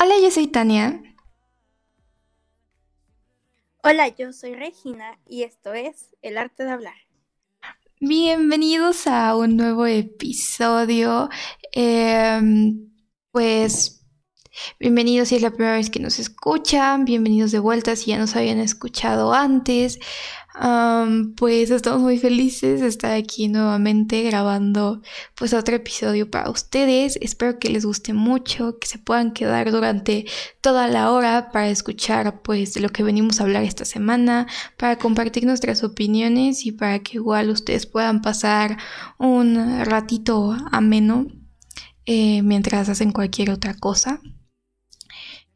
Hola, yo soy Tania. Hola, yo soy Regina y esto es El arte de hablar. Bienvenidos a un nuevo episodio. Em, pues Bienvenidos si es la primera vez que nos escuchan, bienvenidos de vuelta si ya nos habían escuchado antes. Pues estamos muy felices de estar aquí nuevamente grabando pues otro episodio para ustedes. Espero que les guste mucho, que se puedan quedar durante toda la hora para escuchar pues de lo que venimos a hablar esta semana, para compartir nuestras opiniones y para que igual ustedes puedan pasar un ratito ameno eh, mientras hacen cualquier otra cosa.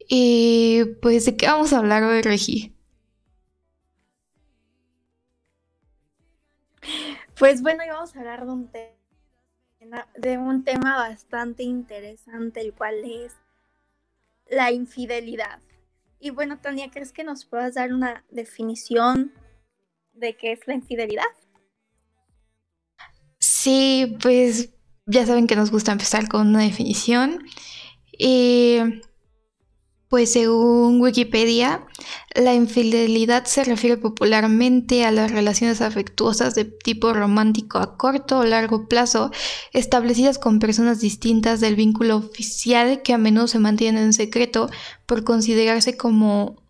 Y pues, ¿de qué vamos a hablar hoy, Regi? Pues bueno, vamos a hablar de un, tema, de un tema bastante interesante, el cual es la infidelidad. Y bueno, Tania, ¿crees que nos puedas dar una definición de qué es la infidelidad? Sí, pues ya saben que nos gusta empezar con una definición. Y pues según Wikipedia, la infidelidad se refiere popularmente a las relaciones afectuosas de tipo romántico a corto o largo plazo, establecidas con personas distintas del vínculo oficial que a menudo se mantienen en secreto por considerarse como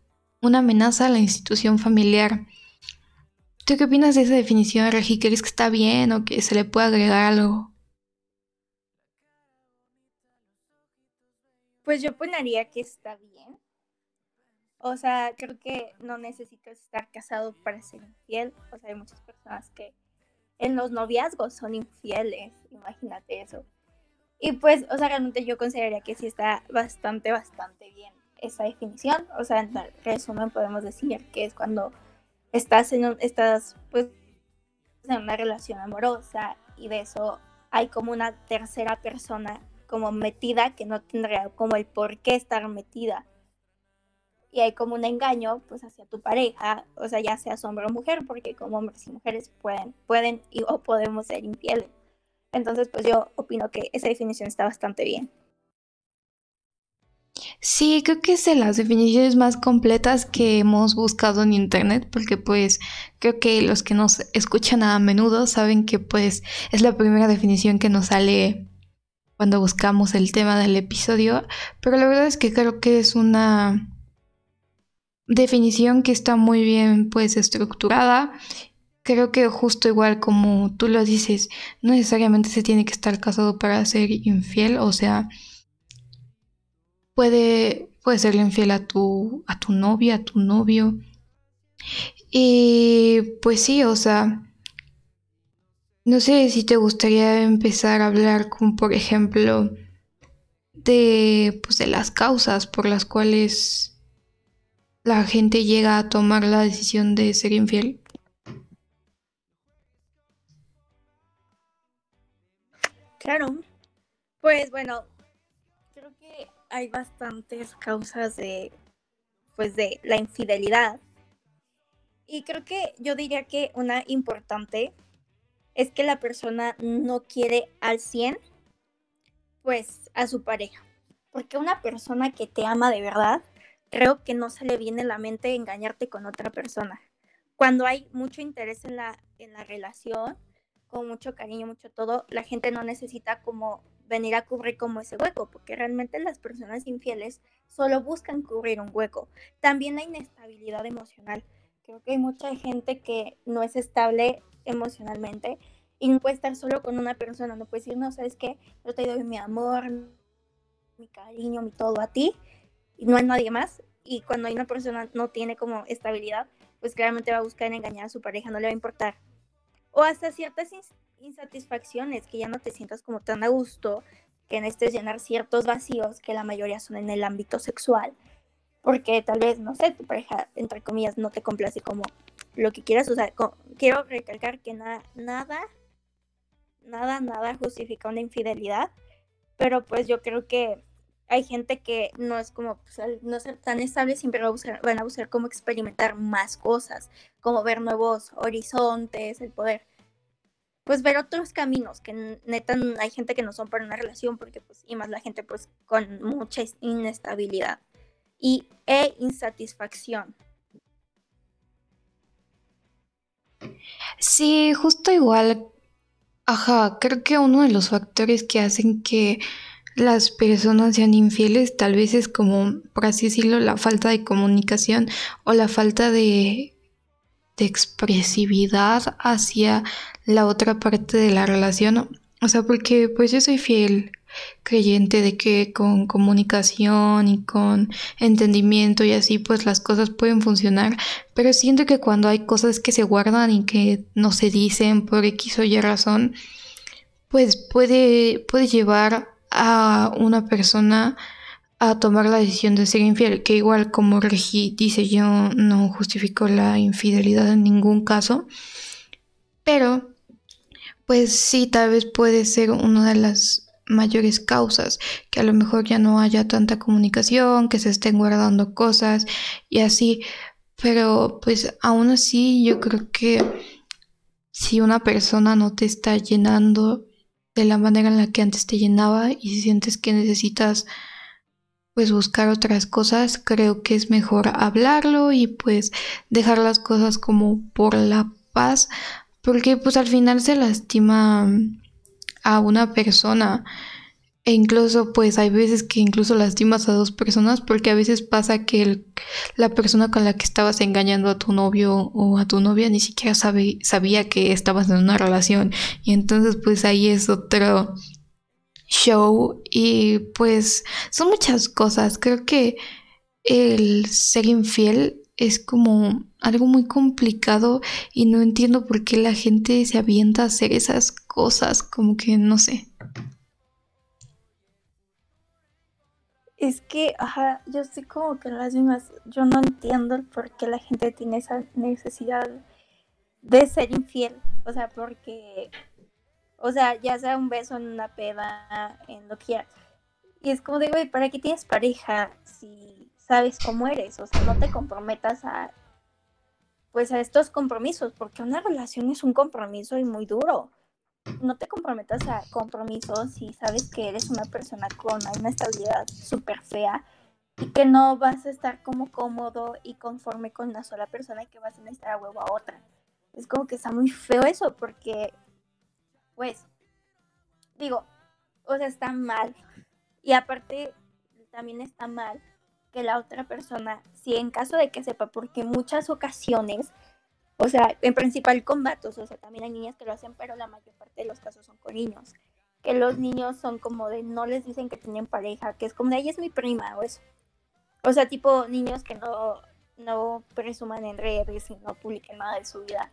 una amenaza a la institución familiar. ¿Tú qué opinas de esa definición, Regi? ¿Crees que está bien o que se le puede agregar algo? Pues yo opinaría que está bien. O sea, creo que no necesitas estar casado para ser infiel. O sea, hay muchas personas que en los noviazgos son infieles. Imagínate eso. Y pues, o sea, realmente yo consideraría que sí está bastante, bastante bien esa definición. O sea, en resumen podemos decir que es cuando estás en estás pues en una relación amorosa y de eso hay como una tercera persona como metida que no tendría como el por qué estar metida. Y hay como un engaño pues hacia tu pareja, o sea, ya sea hombre o mujer, porque como hombres y mujeres pueden, pueden y, o podemos ser infieles. Entonces, pues yo opino que esa definición está bastante bien. Sí, creo que es de las definiciones más completas que hemos buscado en internet, porque pues creo que los que nos escuchan a menudo saben que pues es la primera definición que nos sale cuando buscamos el tema del episodio, pero la verdad es que creo que es una definición que está muy bien pues estructurada. Creo que justo igual como tú lo dices, no necesariamente se tiene que estar casado para ser infiel, o sea, puede, puede ser infiel a tu, a tu novia, a tu novio. Y pues sí, o sea, no sé si te gustaría empezar a hablar como por ejemplo de, pues, de las causas por las cuales la gente llega a tomar la decisión de ser infiel. Claro. Pues bueno, creo que hay bastantes causas de pues de la infidelidad. Y creo que yo diría que una importante es que la persona no quiere al 100, pues, a su pareja. Porque una persona que te ama de verdad, creo que no se le viene la mente engañarte con otra persona. Cuando hay mucho interés en la, en la relación, con mucho cariño, mucho todo, la gente no necesita como venir a cubrir como ese hueco, porque realmente las personas infieles solo buscan cubrir un hueco. También hay inestabilidad emocional. Creo que hay mucha gente que no es estable emocionalmente y no puede estar solo con una persona, no puede decir, no, sabes qué, yo te doy mi amor, mi cariño, mi todo a ti y no hay nadie más. Y cuando hay una persona no tiene como estabilidad, pues claramente va a buscar engañar a su pareja, no le va a importar. O hasta ciertas insatisfacciones, que ya no te sientas como tan a gusto, que necesites llenar ciertos vacíos, que la mayoría son en el ámbito sexual, porque tal vez, no sé, tu pareja, entre comillas, no te complace como lo que quieras. Sea, quiero recalcar que nada, nada, nada, nada justifica una infidelidad, pero pues yo creo que hay gente que no es como, pues, no es tan estable, siempre van a, buscar, van a buscar cómo experimentar más cosas, como ver nuevos horizontes, el poder pues ver otros caminos, que neta hay gente que no son para una relación, porque pues, y más la gente pues con mucha inestabilidad y e insatisfacción. Sí, justo igual. Ajá, creo que uno de los factores que hacen que las personas sean infieles tal vez es como, por así decirlo, la falta de comunicación o la falta de de expresividad hacia la otra parte de la relación. O sea, porque pues yo soy fiel creyente de que con comunicación y con entendimiento y así pues las cosas pueden funcionar, pero siento que cuando hay cosas que se guardan y que no se dicen por X o Y razón, pues puede, puede llevar a una persona a tomar la decisión de ser infiel, que igual como Regi dice, yo no justifico la infidelidad en ningún caso, pero pues sí, tal vez puede ser una de las mayores causas, que a lo mejor ya no haya tanta comunicación, que se estén guardando cosas y así, pero pues aún así yo creo que si una persona no te está llenando de la manera en la que antes te llenaba y sientes que necesitas pues buscar otras cosas, creo que es mejor hablarlo y pues dejar las cosas como por la paz, porque pues al final se lastima a una persona. E incluso pues hay veces que incluso lastimas a dos personas porque a veces pasa que la persona con la que estabas engañando a tu novio o a tu novia ni siquiera sabía que estabas en una relación. Y entonces pues ahí es otro show. Y pues son muchas cosas. Creo que el ser infiel es como algo muy complicado y no entiendo por qué la gente se avienta a hacer esas cosas, como que no sé. Es que, ajá, yo estoy como que las mismas, yo no entiendo por qué la gente tiene esa necesidad de ser infiel, o sea, porque o sea, ya sea un beso en una peda, en lo que quieras. Y es como de, güey, ¿para qué tienes pareja si sabes cómo eres? O sea, no te comprometas a, pues, a estos compromisos, porque una relación es un compromiso y muy duro. No te comprometas a compromisos si sabes que eres una persona con una estabilidad súper fea y que no vas a estar como cómodo y conforme con una sola persona y que vas a necesitar a huevo a otra. Es como que está muy feo eso, porque pues, digo, o sea, está mal. Y aparte, también está mal que la otra persona, si en caso de que sepa, porque muchas ocasiones, o sea, en principal con vatos, o sea, también hay niñas que lo hacen, pero la mayor parte de los casos son con niños. Que los niños son como de, no les dicen que tienen pareja, que es como de, ella es mi prima o eso. O sea, tipo niños que no, no presuman en redes y no publiquen nada de su vida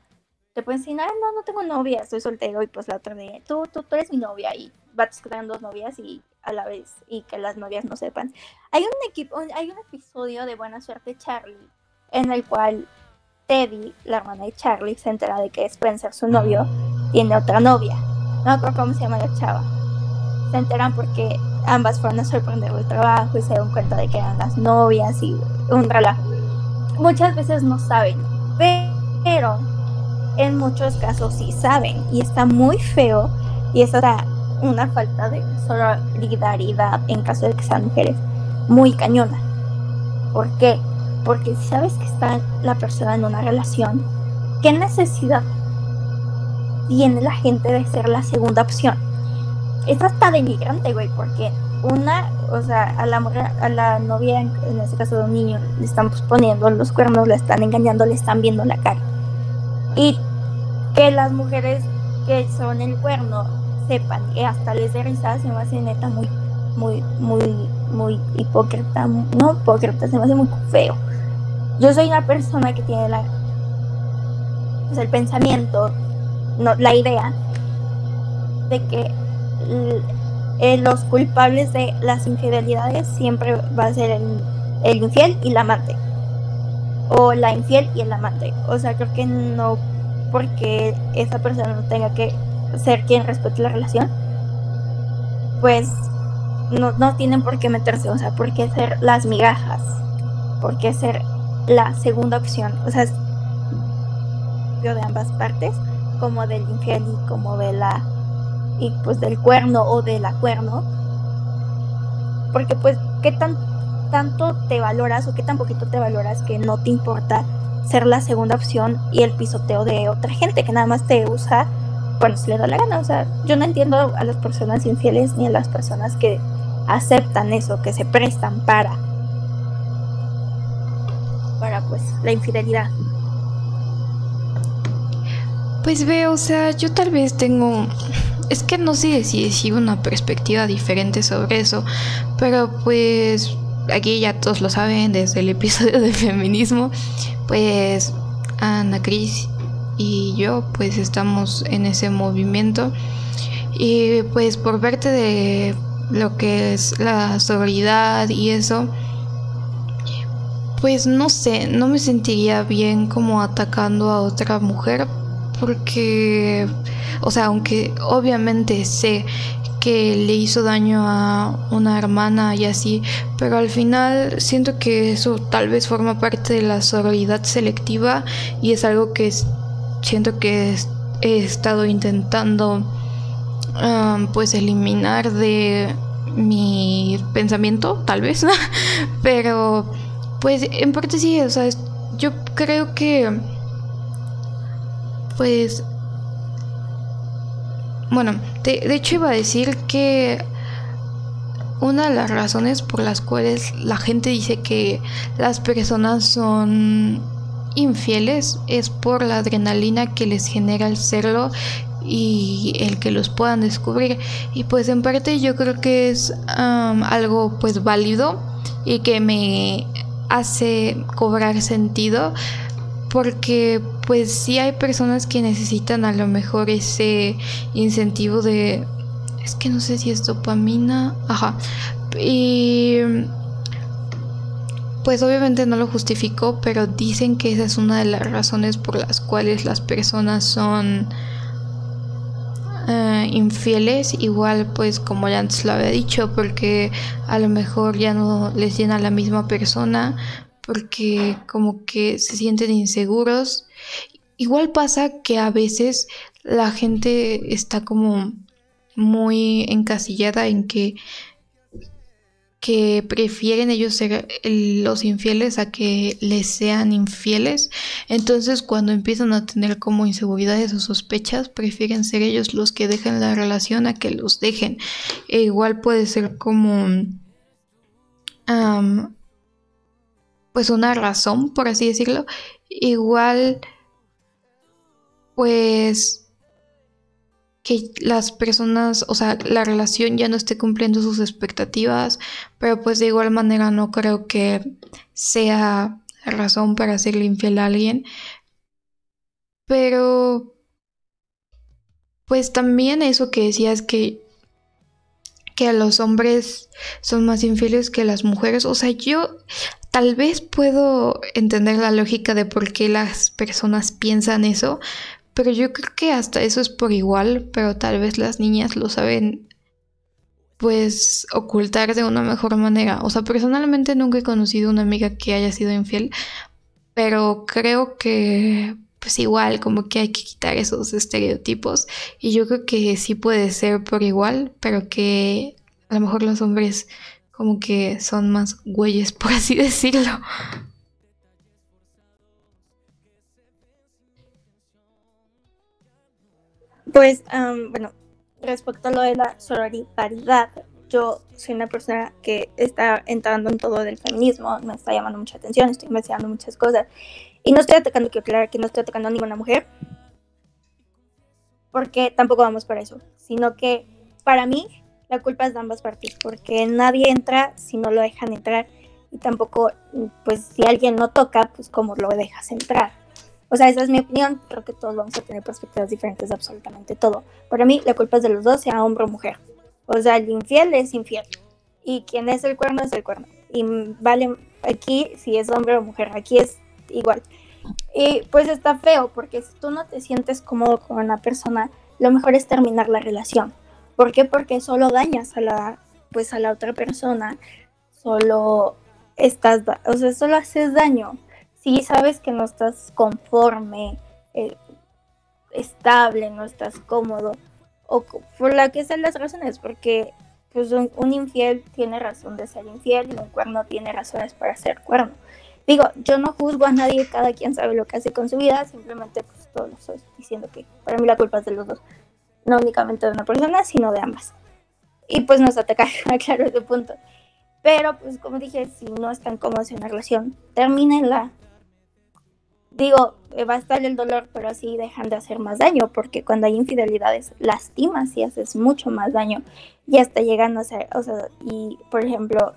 te pueden decir, no, no tengo novia, estoy soltero y pues la otra de, tú, tú, tú eres mi novia y vas que dos novias y a la vez y que las novias no sepan. Hay un equipo, hay un episodio de Buena Suerte Charlie en el cual Teddy, la hermana de Charlie, se entera de que Spencer, su novio, tiene otra novia. No recuerdo cómo se llama la chava. Se enteran porque ambas fueron a sorprender el trabajo y se dan cuenta de que eran las novias y un relajo. Muchas veces no saben, pero en muchos casos sí saben y está muy feo y es una falta de solidaridad en caso de que sean mujeres muy cañona. ¿Por qué? Porque si sabes que está la persona en una relación, ¿qué necesidad tiene la gente de ser la segunda opción? Es hasta denigrante, güey, porque una, o sea, a la mujer, a la novia, en este caso de un niño, le están poniendo los cuernos, le están engañando, le están viendo la cara. Y que las mujeres que son el cuerno sepan y hasta les dé risa, se me hace neta muy, muy, muy, muy hipócrita, no hipócrita, se me hace muy feo. Yo soy una persona que tiene la, pues el pensamiento, no, la idea de que eh, los culpables de las infidelidades siempre va a ser el, el infiel y la amante. O la infiel y el amante. O sea, creo que no porque esa persona no tenga que ser quien respete la relación, pues no, no tienen por qué meterse, o sea, por qué ser las migajas, por qué ser la segunda opción, o sea, de ambas partes, como del infiel y como de la y pues del cuerno o de la cuerno. Porque pues qué tan tanto te valoras o qué tan poquito te valoras que no te importa ser la segunda opción y el pisoteo de otra gente que nada más te usa cuando se le da la gana. O sea, yo no entiendo a las personas infieles ni a las personas que aceptan eso, que se prestan para para pues la infidelidad. Pues veo, o sea, yo tal vez tengo es que no sé si decir una perspectiva diferente sobre eso, pero pues aquí ya todos lo saben desde el episodio de feminismo, pues Ana Cris y yo pues estamos en ese movimiento. Y pues por verte de lo que es la sororidad y eso pues no sé, no me sentiría bien como atacando a otra mujer porque o sea, aunque obviamente sé que le hizo daño a una hermana y así, pero al final siento que eso tal vez forma parte de la sororidad selectiva y es algo que siento que he estado intentando pues eliminar de mi pensamiento, tal vez, pero pues en parte sí, o sea, yo creo que pues bueno, de, hecho iba a decir que una de las razones por las cuales la gente dice que las personas son infieles es por la adrenalina que les genera el serlo y el que los puedan descubrir. Y pues en parte yo creo que es algo pues válido y que me hace cobrar sentido porque pues sí hay personas que necesitan a lo mejor ese incentivo de es que no sé si es dopamina, ajá. Y pues obviamente no lo justifico, pero dicen que esa es una de las razones por las cuales las personas son eh, infieles, igual pues como ya antes lo había dicho, porque a lo mejor ya no les llena la misma persona, porque como que se sienten inseguros. Igual pasa que a veces la gente está como muy encasillada en que que prefieren ellos ser los infieles a que les sean infieles. Entonces cuando empiezan a tener como inseguridades o sospechas, prefieren ser ellos los que dejen la relación a que los dejen. E igual puede ser como pues una razón, por así decirlo, igual pues que las personas, o sea, la relación ya no esté cumpliendo sus expectativas, pero pues de igual manera no creo que sea razón para hacerle infiel a alguien. Pero pues también eso que decías que que los hombres son más infieles que las mujeres, o sea, yo Tal vez puedo entender la lógica de por qué las personas piensan eso, pero yo creo que hasta eso es por igual, pero tal vez las niñas lo saben pues ocultar de una mejor manera. O sea, personalmente nunca he conocido una amiga que haya sido infiel, pero creo que pues igual como que hay que quitar esos estereotipos y yo creo que sí puede ser por igual, pero que a lo mejor los hombres como que son más güeyes, por así decirlo. Pues, bueno, respecto a lo de la sororidad, yo soy una persona que está entrando en todo del feminismo, me está llamando mucha atención, estoy investigando muchas cosas. Y no estoy atacando, quiero aclarar que no estoy atacando a ninguna mujer, porque tampoco vamos para eso, sino que para mí la culpa es de ambas partes, porque nadie entra si no lo dejan entrar y tampoco, pues si alguien no toca, pues cómo lo dejas entrar. O sea, esa es mi opinión, creo que todos vamos a tener perspectivas diferentes de absolutamente todo. Para mí la culpa es de los dos, sea hombre o mujer. O sea, el infiel es infiel y quien es el cuerno es el cuerno. Y vale aquí si es hombre o mujer, aquí es igual. Y pues está feo porque si tú no te sientes cómodo con una persona, lo mejor es terminar la relación. ¿Por qué? Porque solo dañas a la, pues a la otra persona, solo estás, o sea, solo haces daño. Si sabes que no estás conforme eh, estable, no estás cómodo, o por la que sean las razones, porque pues un, infiel tiene razón de ser infiel y un cuerno tiene razones para ser cuerno. Digo, yo no juzgo a nadie, cada quien sabe lo que hace con su vida, simplemente pues todo lo estoy diciendo que para mí la culpa es de los dos, no únicamente de una persona, sino de ambas. Y pues no es atacar, aclaro ese punto. Pero pues como dije, si no están cómodos en una relación, termínenla. Digo, eh, va a estar el dolor, pero así dejan de hacer más daño, porque cuando hay infidelidades lastimas y haces mucho más daño y hasta llegando a ser, o sea, y por ejemplo,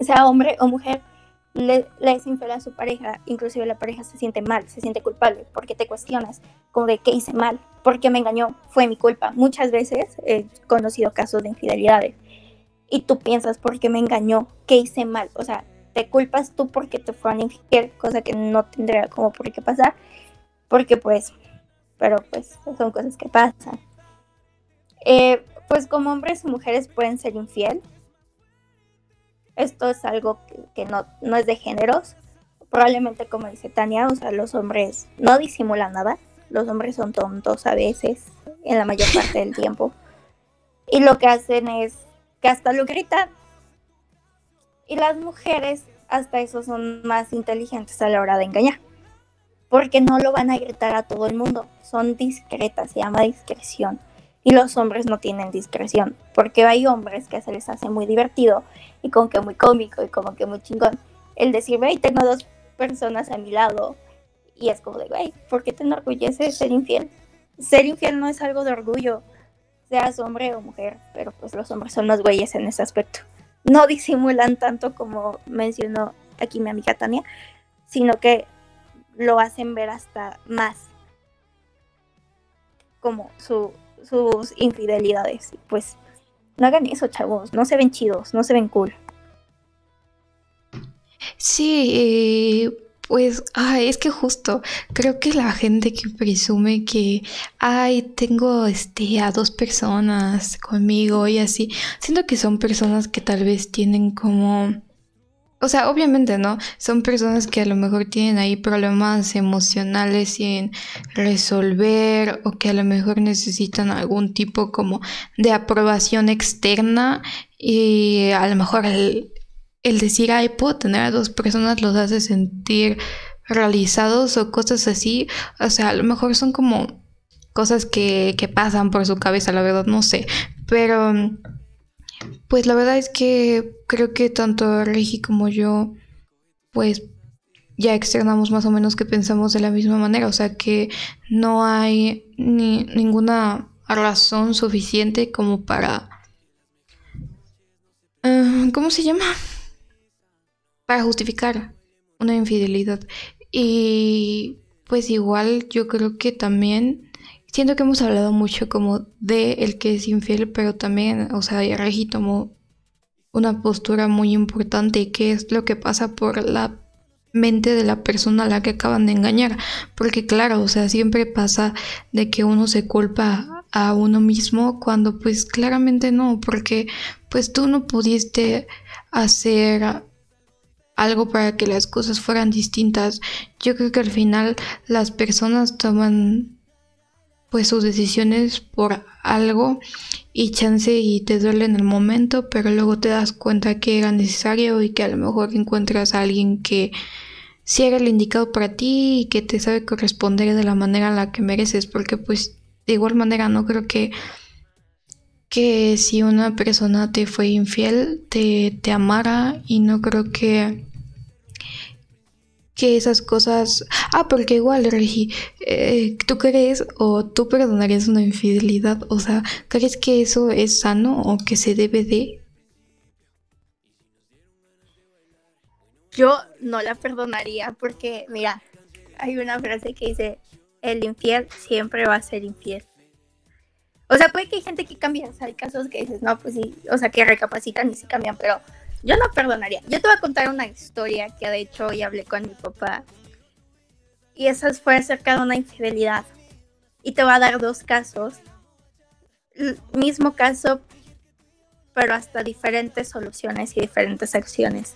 sea hombre o mujer, le, es infiel a su pareja, inclusive la pareja se siente mal, se siente culpable, porque te cuestionas, como de qué hice mal, por qué me engañó, fue mi culpa. Muchas veces he conocido casos de infidelidades y tú piensas, ¿por qué me engañó? ¿Qué hice mal? O sea, te culpas tú porque te fueron infiel, cosa que no tendría como por qué pasar, porque pues, pero pues son cosas que pasan. Eh, pues como hombres y mujeres pueden ser infiel. Esto es algo que, no, no es de géneros. Probablemente como dice Tania, o sea, los hombres no disimulan nada. Los hombres son tontos a veces, en la mayor parte del tiempo. Y lo que hacen es que hasta lo gritan y las mujeres hasta eso son más inteligentes a la hora de engañar. Porque no lo van a gritar a todo el mundo. Son discretas, se llama discreción. Y los hombres no tienen discreción. Porque hay hombres que se les hace muy divertido y como que muy cómico y como que muy chingón. El decir, güey, tengo dos personas a mi lado. Y es como de, güey, ¿por qué te enorgullece ser infiel? Ser infiel no es algo de orgullo, seas hombre o mujer, pero pues los hombres son los güeyes en ese aspecto no disimulan tanto como mencionó aquí mi amiga Tania, sino que lo hacen ver hasta más como sus infidelidades. Pues no hagan eso, chavos, no se ven chidos, no se ven cool. Sí, eh, pues, ay, es que justo, creo que la gente que presume que, ay, tengo este a dos personas conmigo y así, siento que son personas que tal vez tienen como o sea, obviamente, ¿no? Son personas que a lo mejor tienen ahí problemas emocionales sin resolver o que a lo mejor necesitan algún tipo como de aprobación externa y a lo mejor el, el decir, ay, puedo tener a dos personas los hace sentir realizados o cosas así. O sea, a lo mejor son como cosas que, que pasan por su cabeza, la verdad, no sé. Pero, pues la verdad es que creo que tanto Regi como yo, pues ya externamos más o menos que pensamos de la misma manera. O sea, que no hay ni, ninguna razón suficiente como para... Ah, ¿Cómo se llama? para justificar una infidelidad. Y pues igual yo creo que también siento que hemos hablado mucho como de el que es infiel, pero también, o sea, Regi tomó una postura muy importante que es lo que pasa por la mente de la persona a la que acaban de engañar, porque claro, o sea, siempre pasa de que uno se culpa a uno mismo cuando pues claramente no, porque pues tú no pudiste hacer algo para que las cosas fueran distintas. Yo creo que al final las personas toman pues sus decisiones por algo y chance y te duele en el momento, pero luego te das cuenta que era necesario y que a lo mejor encuentras a alguien que sí era el indicado para ti y que te sabe corresponder de la manera en la que mereces, porque pues de igual manera no creo que que si una persona te fue infiel te, te amara y no creo que que esas cosas... Ah, porque igual, Regi, eh, ¿tú crees o tú perdonarías una infidelidad? O sea, ¿crees que eso es sano o que se debe de? Yo no la perdonaría porque, mira, hay una frase que dice, el infiel siempre va a ser infiel. O sea, puede que hay gente que cambia, o sea, hay casos que dices, no, pues sí, o sea, que recapacitan y sí cambian, pero yo no perdonaría. Yo te voy a contar una historia que de hecho hoy hablé con mi papá. Y esa fue acerca de una infidelidad. Y te voy a dar dos casos. Mismo caso, pero hasta diferentes soluciones y diferentes acciones.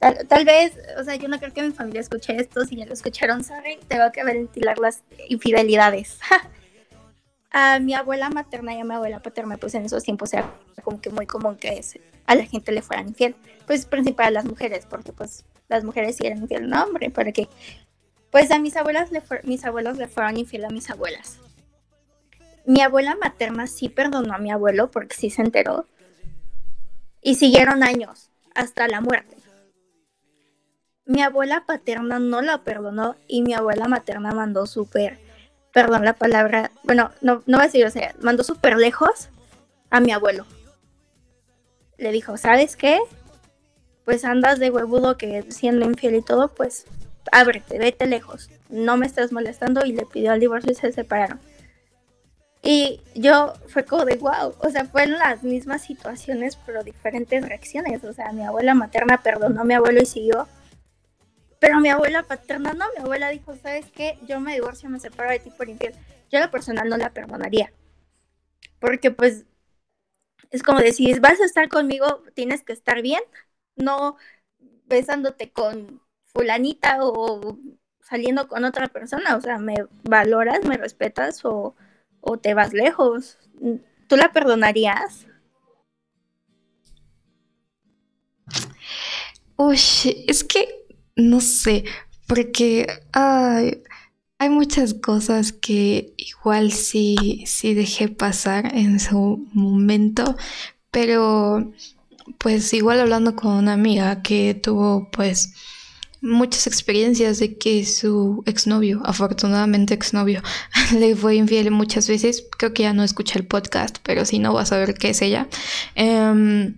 Tal, vez, o sea, yo no creo que mi familia escuche esto, si ya lo escucharon, saben, tengo que ventilar las infidelidades. a mi abuela materna y a mi abuela paterna, pues en esos tiempos era como que muy común que a la gente le fueran infiel. Pues principal a las mujeres, porque pues las mujeres sí eran infiel, no hombre, para que pues a mis abuelas le mis abuelos le fueron infiel a mis abuelas. Mi abuela materna sí perdonó a mi abuelo porque sí se enteró. Y siguieron años hasta la muerte. Mi abuela paterna no la perdonó y mi abuela materna mandó súper, perdón la palabra, bueno, no, no va a decir, o sea, mandó súper lejos a mi abuelo. Le dijo, ¿sabes qué? Pues andas de huevudo que siendo infiel y todo, pues ábrete, vete lejos, no me estás molestando y le pidió al divorcio y se separaron. Y yo fue como de wow, o sea, fueron las mismas situaciones pero diferentes reacciones, o sea, mi abuela materna perdonó a mi abuelo y siguió, pero mi abuela paterna no, mi abuela dijo, ¿sabes qué? Yo me divorcio, me separo de ti por infiel. Yo a la personal no la perdonaría, porque pues es como decir, vas a estar conmigo, tienes que estar bien, no besándote con fulanita o saliendo con otra persona, o sea, me valoras, me respetas o, te vas lejos. ¿Tú la perdonarías? Uy, es que no sé, porque hay muchas cosas que igual sí, sí dejé pasar en su momento, pero pues igual hablando con una amiga que tuvo pues muchas experiencias de que su exnovio, afortunadamente exnovio, le fue infiel muchas veces. Creo que ya no escucha el podcast, pero si no vas a ver qué es ella. Em,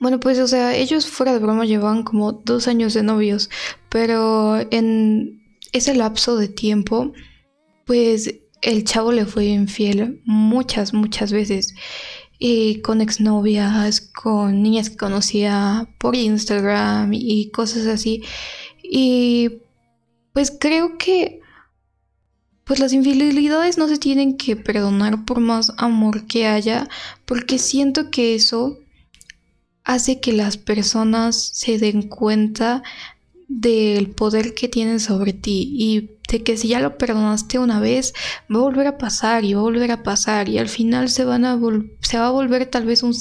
bueno, pues, o sea, ellos fuera de broma llevaban como dos años de novios, pero en ese lapso de tiempo, pues el chavo le fue infiel muchas, muchas veces y con exnovias, con niñas que conocía por Instagram y cosas así. Y pues creo que pues las infidelidades no se tienen que perdonar por más amor que haya, porque siento que eso hace que las personas se den cuenta del poder que tienen sobre ti y de que si ya lo perdonaste una vez, va a volver a pasar y va a volver a pasar y al final se, van a se va a volver tal vez un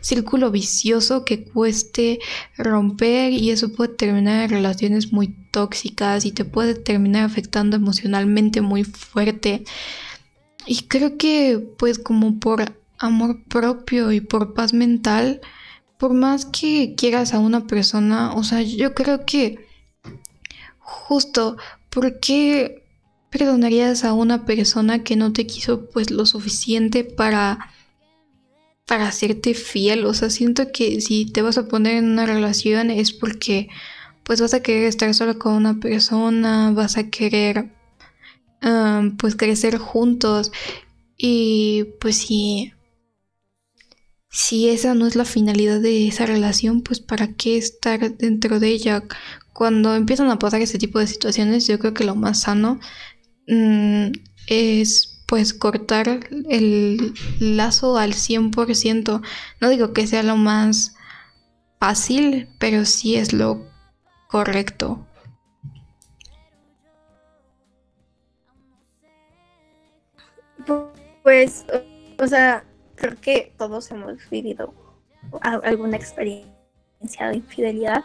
círculo vicioso que cueste romper y eso puede terminar en relaciones muy tóxicas y te puede terminar afectando emocionalmente muy fuerte. Y creo que pues como por amor propio y por paz mental, por más que quieras a una persona, o sea, yo creo que justo ¿Por qué perdonarías a una persona que no te quiso pues lo suficiente para para hacerte fiel? O sea, siento que si te vas a poner en una relación es porque pues vas a querer estar solo con una persona, vas a querer pues crecer juntos y pues si si esa no es la finalidad de esa relación, pues para qué estar dentro de ella cuando empiezan a pasar este tipo de situaciones, yo creo que lo más sano mm, es pues cortar el lazo al 100%. No digo que sea lo más fácil, pero sí es lo correcto. Pues, o sea, creo que todos hemos vivido alguna experiencia de infidelidad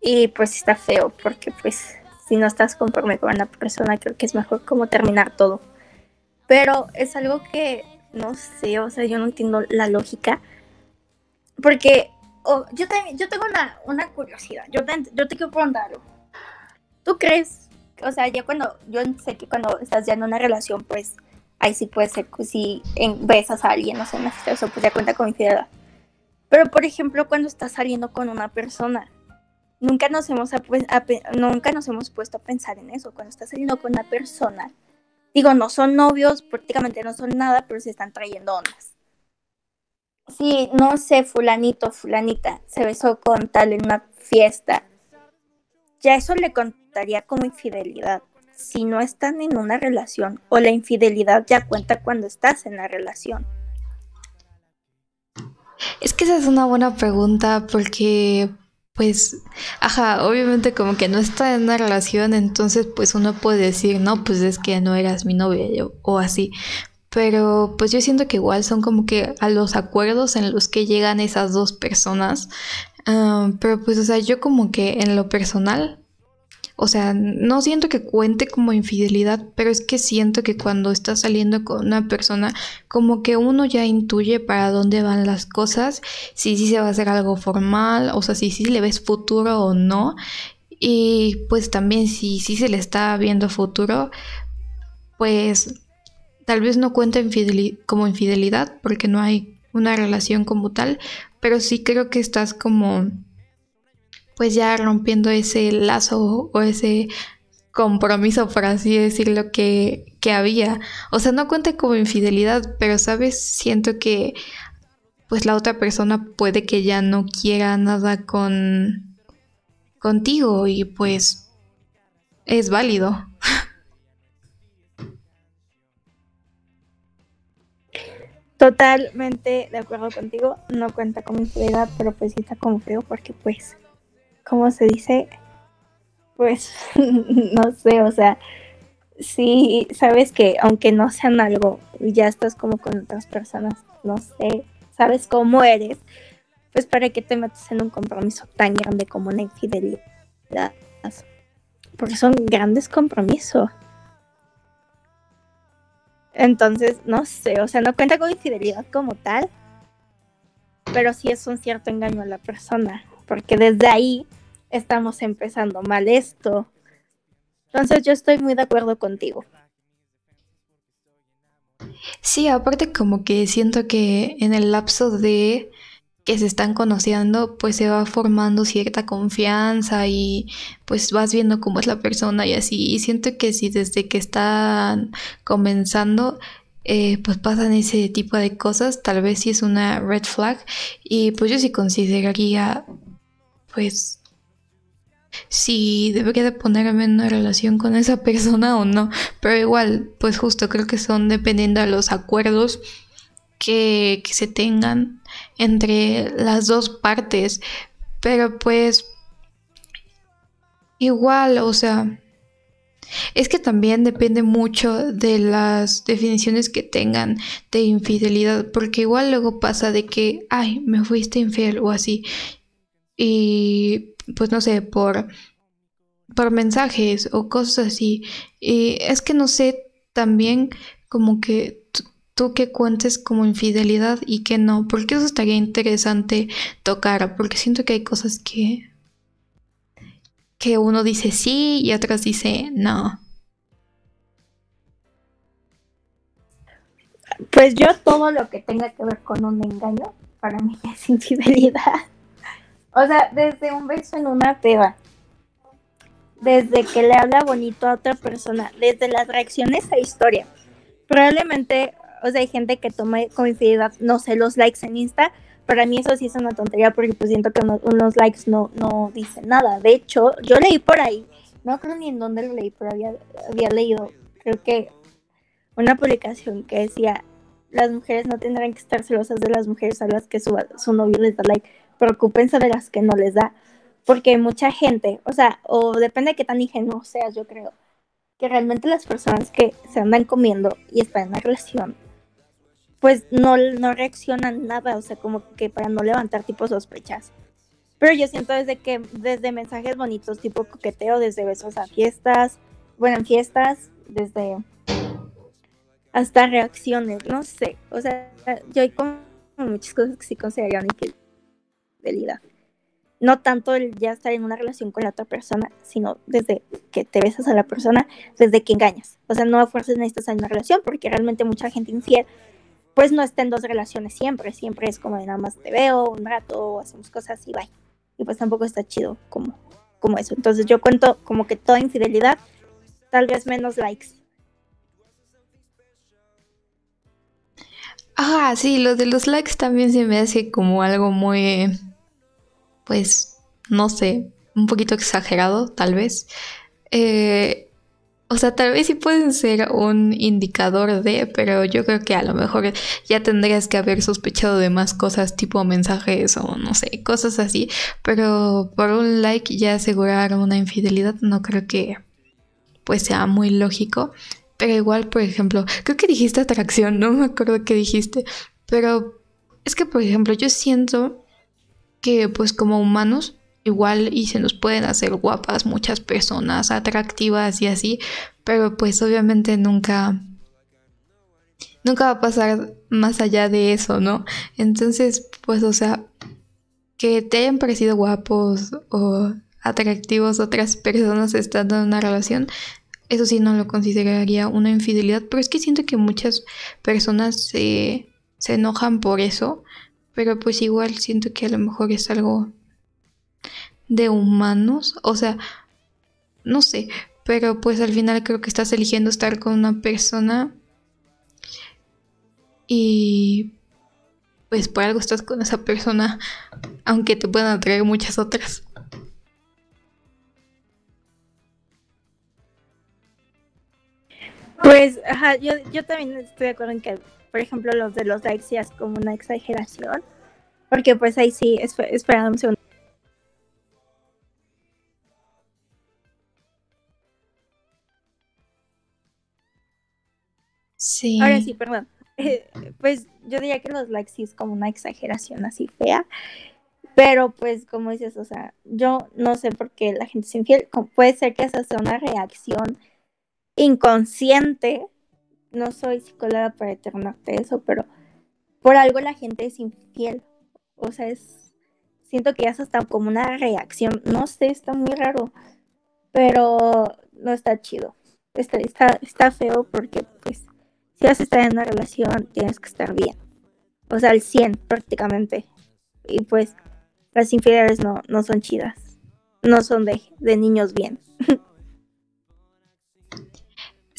y pues está feo, porque pues si no estás conforme con una persona, creo que es mejor como terminar todo. Pero es algo que no sé, o sea, yo no entiendo la lógica. Porque yo, yo tengo una, curiosidad, yo te, yo te quiero preguntar. ¿Tú crees, o sea, ya cuando, yo sé que cuando estás ya en una relación, pues ahí sí puede ser que si besas a alguien, no sé, no eso pues ya cuenta con infidelidad. Pero por ejemplo, cuando estás saliendo con una persona, nunca nos hemos nunca nos hemos puesto a pensar en eso. Cuando estás saliendo con una persona digo no son novios prácticamente no son nada pero se están trayendo ondas. Si no sé fulanito fulanita se besó con tal en una fiesta. Ya eso le contaría como infidelidad si no están en una relación o la infidelidad ya cuenta cuando estás en la relación Es que esa es una buena pregunta porque, pues, ajá, obviamente como que no está en una relación, entonces pues uno puede decir, no, pues es que no eras mi novia o así. Pero pues yo siento que igual son como que a los acuerdos en los que llegan esas dos personas. Ah, pero pues, o sea, yo como que en lo personal o sea, no siento que cuente como infidelidad, pero es que siento que cuando estás saliendo con una persona, como que uno ya intuye para dónde van las cosas, si sí se va a hacer algo formal, o sea, si sí le ves futuro o no. Y pues también si sí se le está viendo futuro, pues tal vez no cuenta como infidelidad porque no hay una relación como tal, pero sí creo que estás como pues ya rompiendo ese lazo o ese compromiso, por así decirlo, que, que había. O sea, no cuenta como infidelidad, pero, ¿sabes? Siento que pues la otra persona puede que ya no quiera nada con contigo y pues es válido. Totalmente de acuerdo contigo, no cuenta como infidelidad, pero pues sí está como feo porque pues ¿cómo se dice? Pues no sé, o sea, sí, sabes que aunque no sean algo, ya estás como con otras personas, no sé, sabes cómo eres, pues para que te metes en un compromiso tan grande como una infidelidad. Porque son grandes compromisos. Entonces, no sé, o sea, no cuenta con infidelidad como tal, pero sí es un cierto engaño a la persona, porque desde ahí estamos empezando mal esto. Entonces yo estoy muy de acuerdo contigo. Sí, aparte como que siento que en el lapso de que se están conociendo, pues se va formando cierta confianza y pues vas viendo cómo es la persona y así. Y siento que si desde que están comenzando, eh, pues pasan ese tipo de cosas, tal vez sí es una red flag. Y pues yo sí consideraría, pues si debería de ponerme en una relación con esa persona o no. Pero igual, pues justo creo que son dependiendo de los acuerdos que, que se tengan entre las dos partes. Pero pues igual, o sea, es que también depende mucho de las definiciones que tengan de infidelidad, porque igual luego pasa de que, ay, me fuiste infiel o así. Y pues no sé, por, por mensajes o cosas así. Y es que no sé también como que tú que cuentes como infidelidad y que no, porque eso estaría interesante tocar, porque siento que hay cosas que que uno dice sí y otras dice no. Pues yo todo lo que tenga que ver con un engaño, para mí es infidelidad. O sea, desde un beso en una peda, desde que le habla bonito a otra persona, desde las reacciones a historia. Probablemente, o sea, hay gente que toma con infidelidad, no sé, los likes en Insta. Para mí eso sí es una tontería porque pues siento que unos, likes no, no dicen nada. De hecho, yo leí por ahí, no creo ni en dónde lo leí, pero había, había leído, creo que una publicación que decía, las mujeres no tendrán que estar celosas de las mujeres a las que su, su novio les da like preocupense de las que no les da, porque mucha gente, o sea, o depende de qué tan ingenuo seas, yo creo, que realmente las personas que se andan comiendo y están en una relación, pues no, no reaccionan nada, o sea, como que para no levantar tipo sospechas. Pero yo siento desde que, desde mensajes bonitos, tipo coqueteo, desde besos a fiestas, bueno, en fiestas, desde hasta reacciones, no sé, o sea, yo hay como muchas cosas que sí considerarían no tanto el ya estar en una relación con la otra persona, sino desde que te besas a la persona, desde que engañas. O sea, no a fuerzas necesitas en una relación, porque realmente mucha gente infiel, pues no está en dos relaciones siempre, siempre es como de nada más te veo un rato, hacemos cosas y bye. Y pues tampoco está chido como, como eso. Entonces yo cuento como que toda infidelidad, tal vez menos likes. Ah, sí, lo de los likes también se me hace como algo muy pues, no sé, un poquito exagerado tal vez. Eh, o sea, tal vez sí pueden ser un indicador de, pero yo creo que a lo mejor ya tendrías que haber sospechado de más cosas tipo mensajes o no sé, cosas así. Pero por un like ya asegurar una infidelidad no creo que pues sea muy lógico. Pero igual, por ejemplo, creo que dijiste atracción, no me acuerdo qué dijiste. Pero es que, por ejemplo, yo siento que pues como humanos igual y se nos pueden hacer guapas muchas personas, atractivas y así, pero pues obviamente nunca nunca va a pasar más allá de eso, ¿no? Entonces, pues o sea, que te hayan parecido guapos o atractivos otras personas estando en una relación, eso sí no lo consideraría una infidelidad, pero es que siento que muchas personas se, se enojan por eso, pero pues igual siento que a lo mejor es algo de humanos, o sea, no sé, pero pues al final creo que estás eligiendo estar con una persona y pues por algo estás con esa persona, aunque te puedan atraer muchas otras. Pues, ajá, yo, yo también estoy de acuerdo en que, por ejemplo, los de los likes ya es como una exageración, porque pues ahí sí, espera un segundo. Sí. Ahora sí, perdón. pues yo diría que los likes sí es como una exageración así fea. Pero pues como dices, o sea, yo no sé por qué la gente es infiel. Puede ser que esa sea una reacción inconsciente. No soy psicóloga para determinarte eso, pero por algo la gente es infiel. O sea, es siento que ya es hasta como una reacción. No sé, está muy raro. Pero no está chido. Está, está, está feo porque pues si vas a estar en una relación, tienes que estar bien. O sea, al 100 prácticamente. Y pues las infidelidades no, no son chidas. No son de, de niños bien.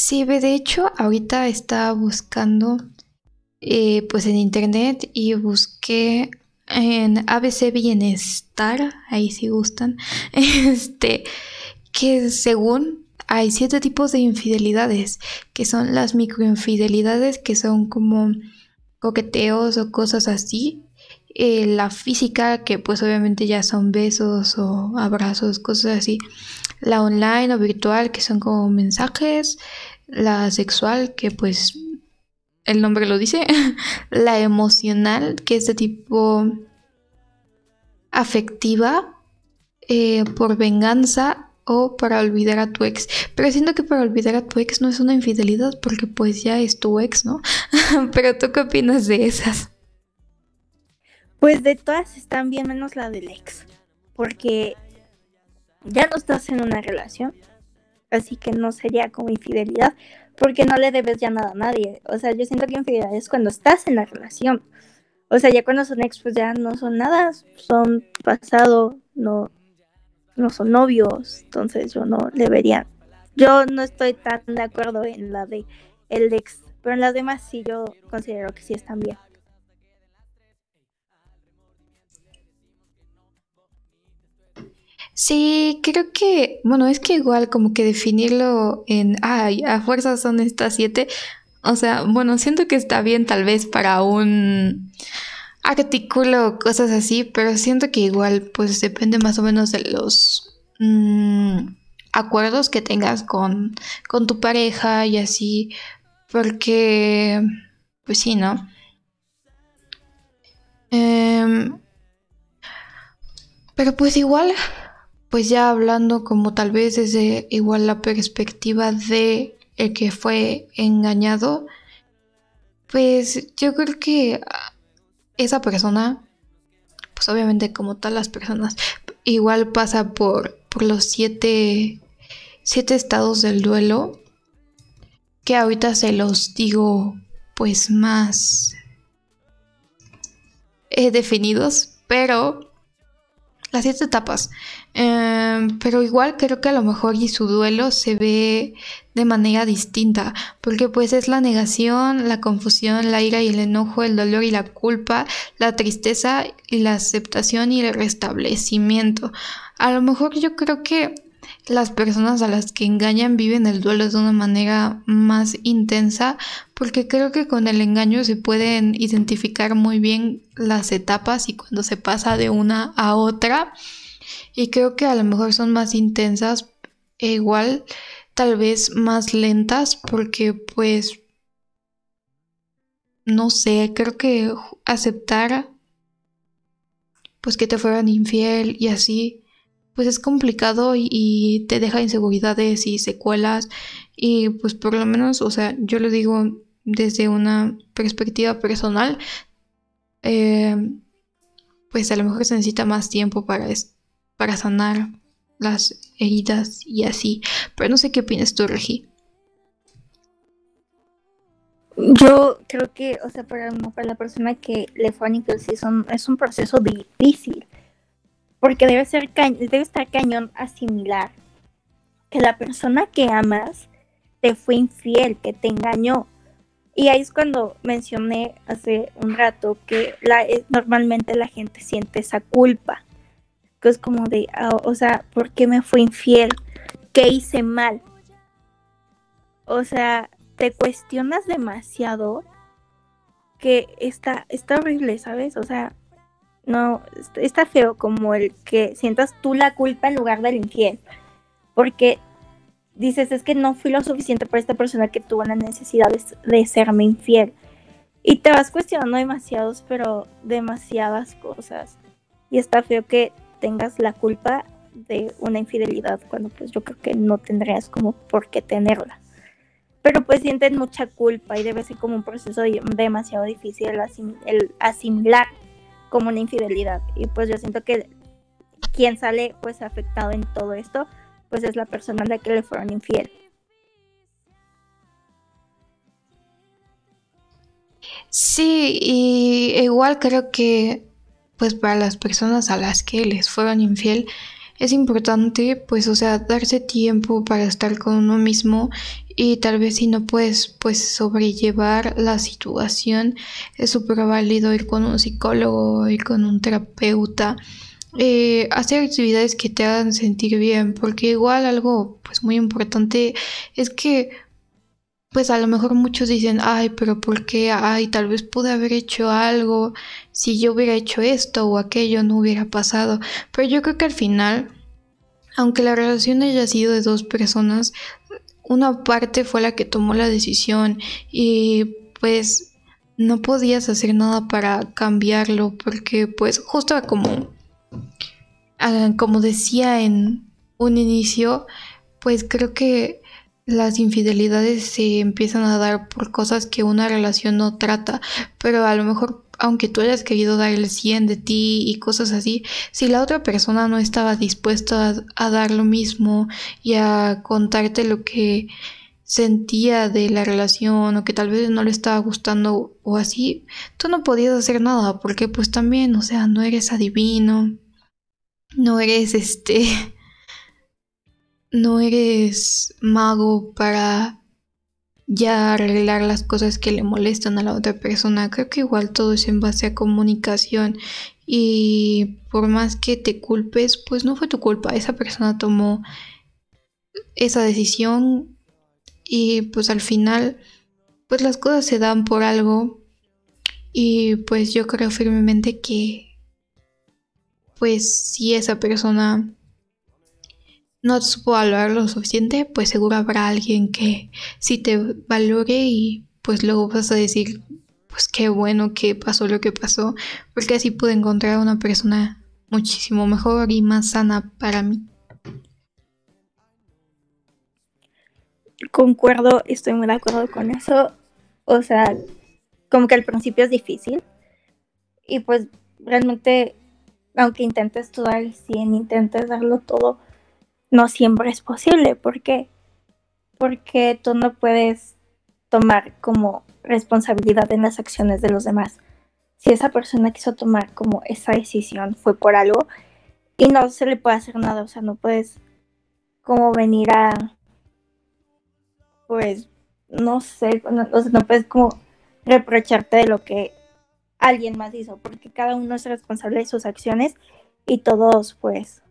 sí, de hecho, ahorita estaba buscando eh, pues en internet y busqué en ABC Bienestar, ahí si gustan, este, que según hay siete tipos de infidelidades, que son las microinfidelidades, que son como coqueteos o cosas así. Eh, la física, que pues obviamente ya son besos o abrazos, cosas así. La online o virtual, que son como mensajes. La sexual, que pues el nombre lo dice. la emocional, que es de tipo afectiva, eh, por venganza o para olvidar a tu ex. Pero siento que para olvidar a tu ex no es una infidelidad porque pues ya es tu ex, ¿no? Pero tú qué opinas de esas? Pues de todas están bien menos la del ex. Porque ya no estás en una relación. Así que no sería como infidelidad. Porque no le debes ya nada a nadie. O sea, yo siento que infidelidad es cuando estás en la relación. O sea, ya cuando son ex, pues ya no son nada. Son pasado, no, no son novios, entonces yo no debería. Yo no estoy tan de acuerdo en la de el ex, pero en las demás sí yo considero que sí están bien. Sí, creo que, bueno, es que igual como que definirlo en, ay, a fuerzas son estas siete, o sea, bueno, siento que está bien tal vez para un artículo, cosas así, pero siento que igual pues depende más o menos de los mm, acuerdos que tengas con, con tu pareja y así, porque pues sí, ¿no? Em, pero pues igual, pues ya hablando como tal vez desde igual la perspectiva de el que fue engañado, pues yo creo que esa persona, pues obviamente como todas las personas, igual pasa por, por los siete, siete estados del duelo, que ahorita se los digo pues más eh, definidos, pero las siete etapas. Em, pero igual creo que a lo mejor y su duelo se ve de manera distinta, porque pues es la negación, la confusión, la ira y el enojo, el dolor y la culpa, la tristeza y la aceptación y el restablecimiento. A lo mejor yo creo que las personas a las que engañan viven el duelo de una manera más intensa porque creo que con el engaño se pueden identificar muy bien las etapas y cuando se pasa de una a otra. Y creo que a lo mejor son más intensas e igual tal vez más lentas porque pues no sé, creo que aceptar pues que te fueran infiel y así pues es complicado y, te deja inseguridades y secuelas. Y pues por lo menos, o sea, yo lo digo desde una perspectiva personal, eh, pues a lo mejor se necesita más tiempo para, para sanar las heridas y así, pero no sé qué opinas tú, Regi. Yo creo que, o sea, para, para la persona que le fue a es un proceso difícil porque debe, ser debe estar cañón asimilar que la persona que amas te fue infiel, que te engañó. Y ahí es cuando mencioné hace un rato que eh, normalmente la gente siente esa culpa. Que es como de, ah, o sea, ¿por qué me fue infiel? ¿Qué hice mal? O sea, te cuestionas demasiado que está, está horrible, ¿sabes? O sea, no, está feo como el que sientas tú la culpa en lugar del infiel. Porque dices, es que no fui lo suficiente para esta persona que tuvo la necesidad de, serme infiel. Y te vas cuestionando demasiados, pero demasiadas cosas. Y está feo que tengas la culpa de una infidelidad cuando pues yo creo que no tendrías como por qué tenerla. Pero pues sienten mucha culpa y debe ser como un proceso demasiado difícil el asimilar como una infidelidad. Y pues yo siento que quien sale pues afectado en todo esto, pues es la persona a la que le fueron infiel. Sí, y igual creo que pues para las personas a las que les fueron infiel es importante pues o sea darse tiempo para estar con uno mismo y tal vez si no puedes pues sobrellevar la situación es súper válido ir con un psicólogo ir con un terapeuta eh, hacer actividades que te hagan sentir bien porque igual algo pues muy importante es que pues a lo mejor muchos dicen ay pero por qué ay tal vez pude haber hecho algo si yo hubiera hecho esto o aquello no hubiera pasado pero yo creo que al final aunque la relación haya sido de dos personas una parte fue la que tomó la decisión y pues no podías hacer nada para cambiarlo porque pues justo como como decía en un inicio pues creo que las infidelidades se empiezan a dar por cosas que una relación no trata pero a lo mejor aunque tú hayas querido dar el 100 de ti y cosas así, si la otra persona no estaba dispuesta a, dar lo mismo y a contarte lo que sentía de la relación o que tal vez no le estaba gustando o así, tú no podías hacer nada porque pues también, o sea, no eres adivino, no eres este, no eres mago para ya arreglar las cosas que le molestan a la otra persona. Creo que igual todo es en base a comunicación y por más que te culpes, pues no fue tu culpa. Esa persona tomó esa decisión y pues al final, pues las cosas se dan por algo y pues yo creo firmemente que pues si esa persona no supo valorar lo suficiente, pues seguro habrá alguien que sí te valore y pues luego vas a decir, pues qué bueno que pasó lo que pasó, porque así pude encontrar a una persona muchísimo mejor y más sana para mí. Concuerdo, estoy muy de acuerdo con eso. O sea, como que al principio es difícil. Y pues realmente, aunque intentes todo al 100, intentes darlo todo, no siempre es posible. ¿Por qué? Porque tú no puedes tomar como responsabilidad en las acciones de los demás. Si esa persona quiso tomar como esa decisión fue por algo y no se le puede hacer nada, o sea, no puedes como venir a, pues, no sé, no, no puedes como reprocharte de lo que alguien más hizo, porque cada uno es responsable de sus acciones y todos, pues,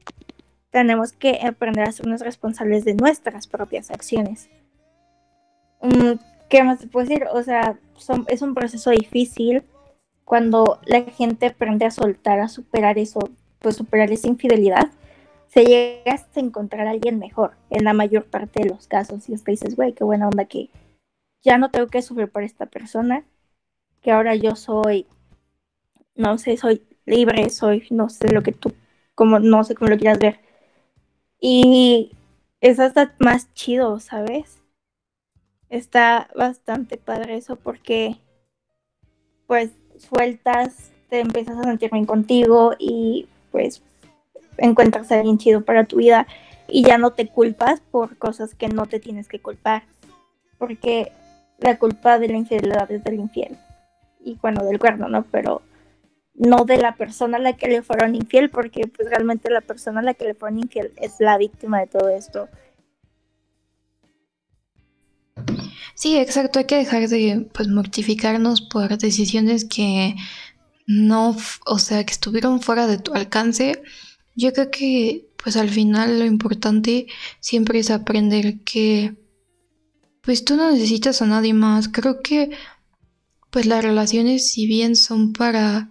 tenemos que aprender a sernos responsables de nuestras propias acciones. Mm, ¿Qué más te puedo decir? O sea, es un proceso difícil cuando la gente aprende a soltar, a superar eso, pues superar esa infidelidad, se llega hasta encontrar a alguien mejor en la mayor parte de los casos. Y hasta dices, güey, qué buena onda que ya no tengo que sufrir por esta persona, que ahora yo soy, no sé, soy libre, soy, no sé lo que tú, como, no sé cómo lo quieras ver. Y es hasta más chido, ¿sabes? Está bastante padre eso porque, pues, sueltas, te empiezas a sentir bien contigo y, pues, encuentras a alguien chido para tu vida y ya no te culpas por cosas que no te tienes que culpar. Porque la culpa de la infidelidad es del infiel. Y bueno, del cuerno, ¿no? Pero no de la persona a la que le fueron infiel, porque pues realmente la persona a la que le fueron infiel es la víctima de todo esto. Sí, exacto, hay que dejar de pues mortificarnos por decisiones que no, o sea, que estuvieron fuera de tu alcance. Yo creo que pues al final lo importante siempre es aprender que pues tú no necesitas a nadie más. Creo que pues las relaciones si bien son para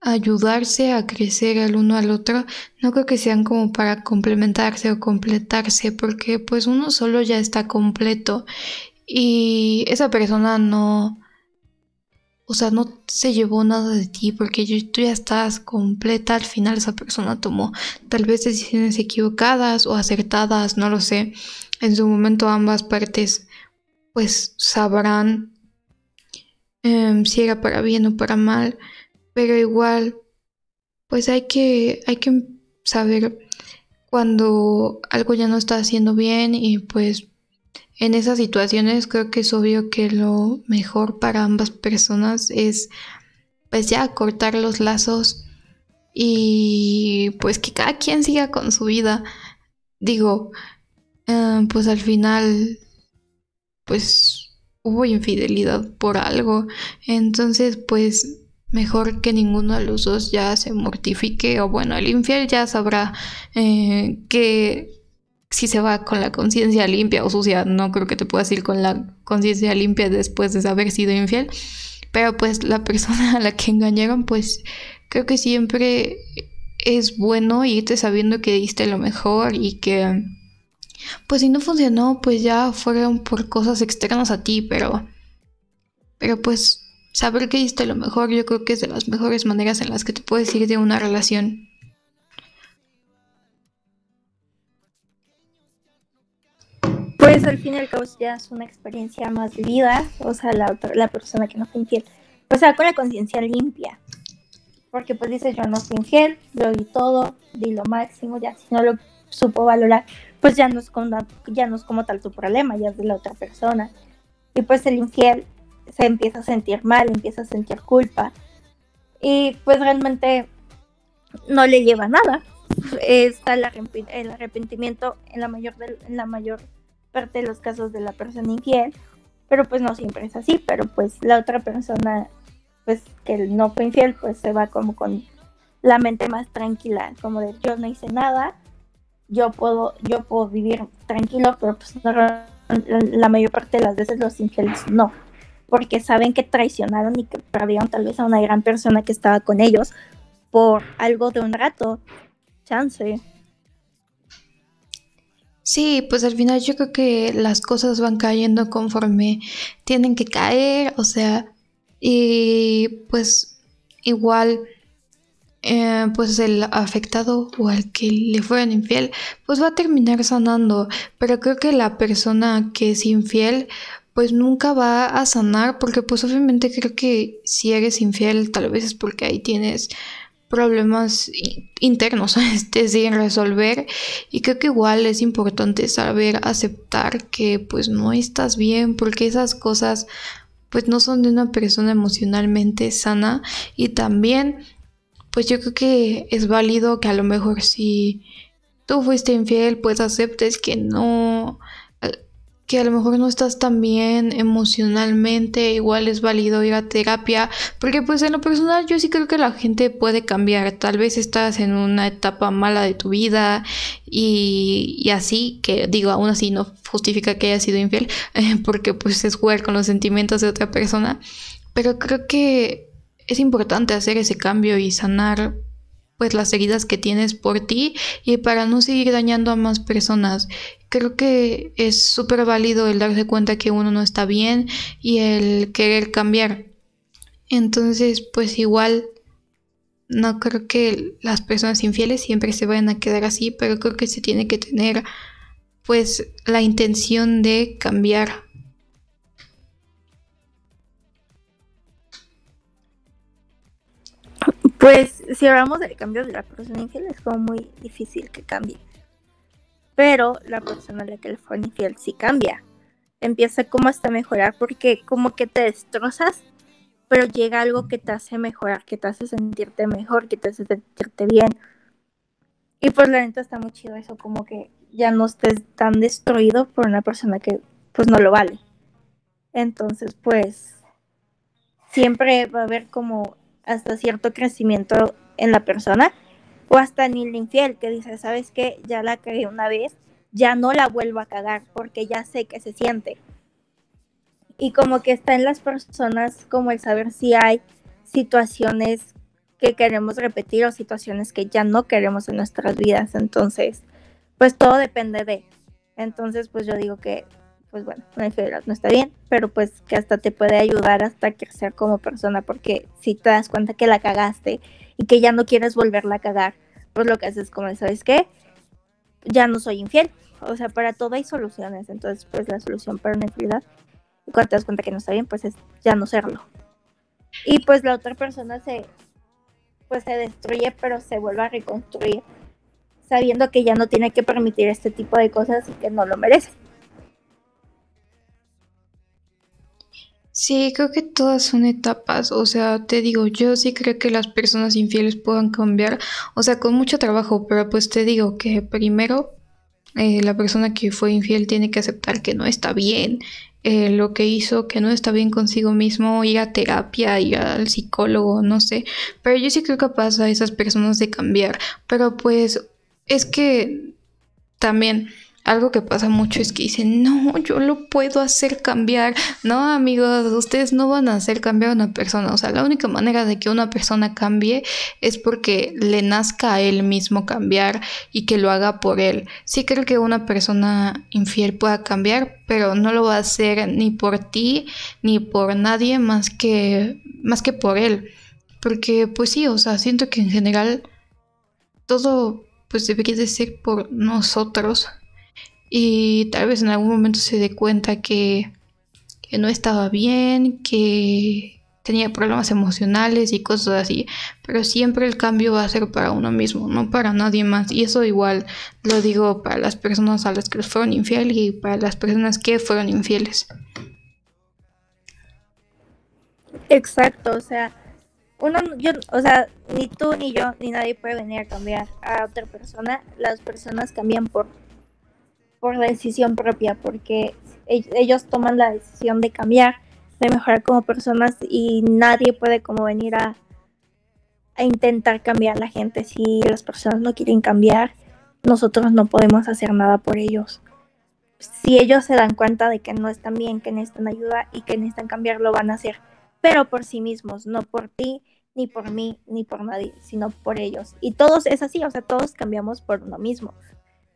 ayudarse a crecer el uno al otro, no creo que sean como para complementarse o completarse, porque pues uno solo ya está completo y esa persona no, o sea, no se llevó nada de ti porque tú ya estás completa, al final esa persona tomó tal vez decisiones equivocadas o acertadas, no lo sé. En su momento ambas partes pues sabrán em, si era para bien o para mal, pero igual pues hay que, hay que saber cuando algo ya no está haciendo bien y pues en esas situaciones creo que es obvio que lo mejor para ambas personas es pues ya cortar los lazos y pues que cada quien siga con su vida. Digo, Ah, pues al final, pues hubo infidelidad por algo. Entonces, pues mejor que ninguno de los dos ya se mortifique. O bueno, el infiel ya sabrá eh, que si se va con la conciencia limpia o sucia, no creo que te puedas ir con la conciencia limpia después de haber sido infiel. Pero pues la persona a la que engañaron, pues creo que siempre es bueno irte sabiendo que diste lo mejor y que pues si no funcionó, pues ya fueron por cosas externas a ti, pero... Pero pues saber que hiciste lo mejor yo creo que es de las mejores maneras en las que te puedes ir de una relación. Pues al fin y al cabo ya es una experiencia más vivida, o sea, la, la persona que no fue infiel, o sea, con la conciencia limpia. Porque pues dice yo no fui infiel, lo di todo, di lo máximo, ya si no lo supo valorar, pues ya no es como, ya no es como tal tu problema, ya es de la otra persona. Y pues el infiel se empieza a sentir mal, empieza a sentir culpa. Y pues realmente no le lleva nada. Está el, arrepentimiento en la mayor en la mayor parte de los casos de la persona infiel, pero pues no siempre es así, pero pues la otra persona pues que no fue infiel pues se va como con la mente más tranquila, como de yo no hice nada, yo puedo, yo puedo vivir tranquilo, pero pues la, mayor parte de las veces los infieles no, porque saben que traicionaron y que perdieron tal vez a una gran persona que estaba con ellos por algo de un rato, chance. Sí, pues al final yo creo que las cosas van cayendo conforme tienen que caer, o sea, y pues igual eh, pues el afectado o al que le fueron infiel, pues va a terminar sanando. Pero creo que la persona que es infiel, pues nunca va a sanar, porque pues obviamente creo que si eres infiel, tal vez es porque ahí tienes problemas internos este, sin resolver. Y creo que igual es importante saber aceptar que pues no estás bien porque esas cosas pues no son de una persona emocionalmente sana. Y también pues yo creo que es válido que a lo mejor si tú fuiste infiel, pues aceptes que no, que a lo mejor no estás tan bien emocionalmente, igual es válido ir a terapia, porque pues en lo personal yo sí creo que la gente puede cambiar, tal vez estás en una etapa mala de tu vida y, así, que digo, aún así no justifica que haya sido infiel, porque pues es jugar con los sentimientos de otra persona, pero creo que es importante hacer ese cambio y sanar pues las heridas que tienes por ti y para no seguir dañando a más personas. Creo que es súper válido el darse cuenta que uno no está bien y el querer cambiar. Entonces, pues igual no creo que las personas infieles siempre se vayan a quedar así, pero creo que se tiene que tener pues la intención de cambiar Pues si hablamos del cambio de la persona infiel es como muy difícil que cambie. Pero la persona a la que le fue infiel sí cambia. Empieza como hasta mejorar porque como que te destrozas, pero llega algo que te hace mejorar, que te hace sentirte mejor, que te hace sentirte bien. Y pues la neta está muy chido eso, como que ya no estés tan destruido por una persona que pues no lo vale. Entonces pues siempre va a haber como hasta cierto crecimiento en la persona, o hasta en el infiel que dice, ¿sabes qué? Ya la cagué una vez, ya no la vuelvo a cagar porque ya sé que se siente. Y como que está en las personas como el saber si hay situaciones que queremos repetir o situaciones que ya no queremos en nuestras vidas. Entonces, pues todo depende de. Entonces, pues yo digo que pues bueno, una infidelidad no está bien, pero pues que hasta te puede ayudar hasta crecer como persona, porque si te das cuenta que la cagaste y que ya no quieres volverla a cagar, pues lo que haces es como, ¿sabes qué? Ya no soy infiel. O sea, para todo hay soluciones, entonces pues la solución para una infidelidad, cuando te das cuenta que no está bien, pues es ya no serlo. Y pues la otra persona se, pues se destruye, pero se vuelve a reconstruir, sabiendo que ya no tiene que permitir este tipo de cosas y que no lo merece. Sí, creo que todas son etapas, o sea, te digo, yo sí creo que las personas infieles puedan cambiar, o sea, con mucho trabajo, pero pues te digo que primero eh, la persona que fue infiel tiene que aceptar que no está bien, eh, lo que hizo, que no está bien consigo mismo, ir a terapia, ir al psicólogo, no sé, pero yo sí creo que pasa a esas personas de cambiar, pero pues es que también algo que pasa mucho es que dicen, no, yo lo puedo hacer cambiar. No, amigos, ustedes no van a hacer cambiar a una persona. O sea, la única manera de que una persona cambie es porque le nazca a él mismo cambiar y que lo haga por él. Sí creo que una persona infiel pueda cambiar, pero no lo va a hacer ni por ti ni por nadie más que, más que por él. Porque, pues sí, o sea, siento que en general todo pues debería de ser por nosotros y tal vez en algún momento se dé cuenta que, no estaba bien, que tenía problemas emocionales y cosas así, pero siempre el cambio va a ser para uno mismo, no para nadie más. Y eso igual lo digo para las personas a las que fueron infieles y para las personas que fueron infieles. Exacto, o sea, uno, yo, o sea, ni tú ni yo ni nadie puede venir a cambiar a otra persona. Las personas cambian por por decisión propia, porque ellos toman la decisión de cambiar, de mejorar como personas y nadie puede como venir a, a intentar cambiar a la gente. Si las personas no quieren cambiar, nosotros no podemos hacer nada por ellos. Si ellos se dan cuenta de que no están bien, que necesitan ayuda y que necesitan cambiar, lo van a hacer, pero por sí mismos, no por ti, ni por mí, ni por nadie, sino por ellos. Y todos es así, o sea, todos cambiamos por uno mismo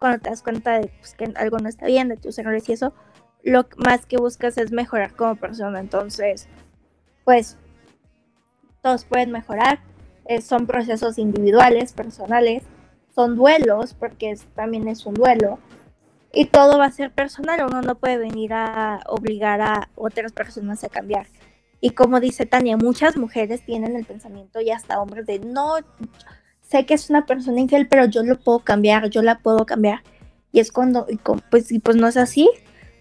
cuando te das cuenta de pues, que algo no está bien, de tus errores y eso, lo más que buscas es mejorar como persona. Entonces, pues, todos pueden mejorar. Eh, son procesos individuales, personales, son duelos, porque también es un duelo. Y todo va a ser personal, uno no puede venir a obligar a otras personas a cambiar. Y como dice Tania, muchas mujeres tienen el pensamiento y hasta hombres de no, sé que es una persona infiel, pero yo lo puedo cambiar, yo la puedo cambiar. Y es cuando, pues, y pues no es así,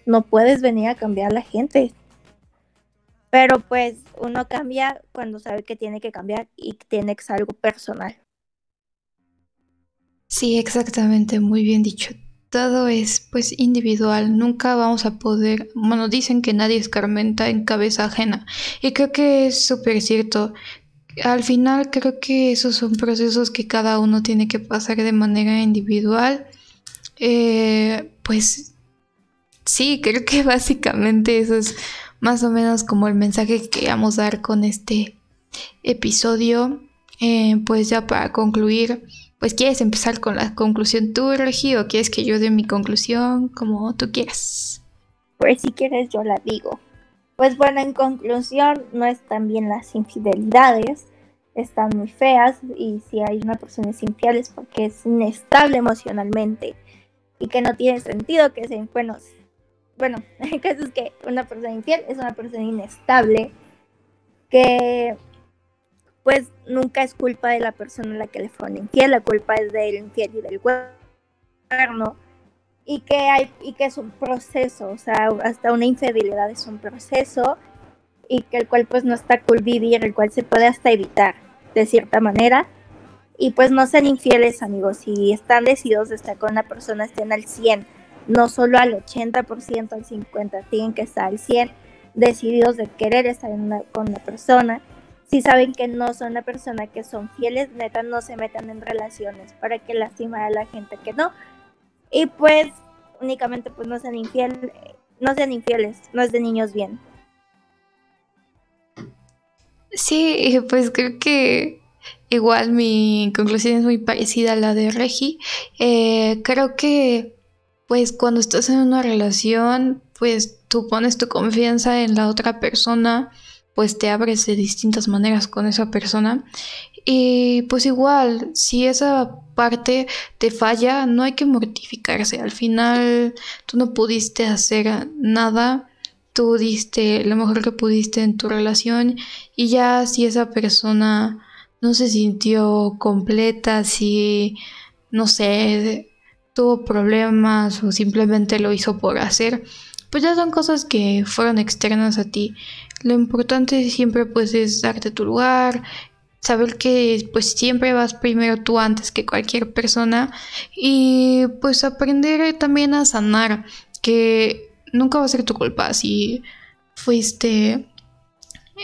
no puedes venir a cambiar a la gente. Pero pues uno cambia cuando sabe que tiene que cambiar y tiene que ser algo personal. Sí, exactamente, muy bien dicho. todo es pues individual, nunca vamos a poder, bueno, dicen que nadie escarmenta en cabeza ajena y creo que es súper cierto. Al final creo que esos son procesos que cada uno tiene que pasar de manera individual. Eh, pues sí, creo que básicamente eso es más o menos como el mensaje que queríamos dar con este episodio. Eh, pues ya para concluir, pues quieres empezar con la conclusión tú, Regi, o quieres que yo dé mi conclusión, como tú quieras. Pues si quieres yo la digo. Pues bueno, en conclusión, no están bien las infidelidades, están muy feas y si hay una persona infiel es porque es inestable emocionalmente y que no tiene sentido que sean buenos. Bueno, el caso es que una persona infiel es una persona inestable que pues nunca es culpa de la persona a la que le fueron infiel, la culpa es del infiel y del cuerno. Y que, hay, y que es un proceso, o sea, hasta una infidelidad es un proceso y que el cual pues no está cool vivir, el cual se puede hasta evitar de cierta manera. Y pues no sean infieles, amigos, si están decididos de estar con una persona, estén al 100, no solo al 80%, al 50%, tienen que estar al 100, decididos de querer estar con una persona si saben que no son la persona que son fieles, neta, no se metan en relaciones para que lastimar a la gente que no. Y pues únicamente pues no sean infieles, no sean infieles, no es de niños bien. Sí, pues creo que igual mi conclusión es muy parecida a la de Regi. Eh, creo que pues cuando estás en una relación, pues tú pones tu confianza en la otra persona pues te abres de distintas maneras con esa persona. Y pues igual, si esa parte te falla, no hay que mortificarse. Al final tú no pudiste hacer nada, tú diste lo mejor que pudiste en tu relación y ya si esa persona no se sintió completa, si, no sé, tuvo problemas o simplemente lo hizo por hacer, pues ya son cosas que fueron externas a ti. Lo importante siempre pues es darte tu lugar, saber que pues siempre vas primero tú antes que cualquier persona y pues aprender también a sanar, que nunca va a ser tu culpa si fuiste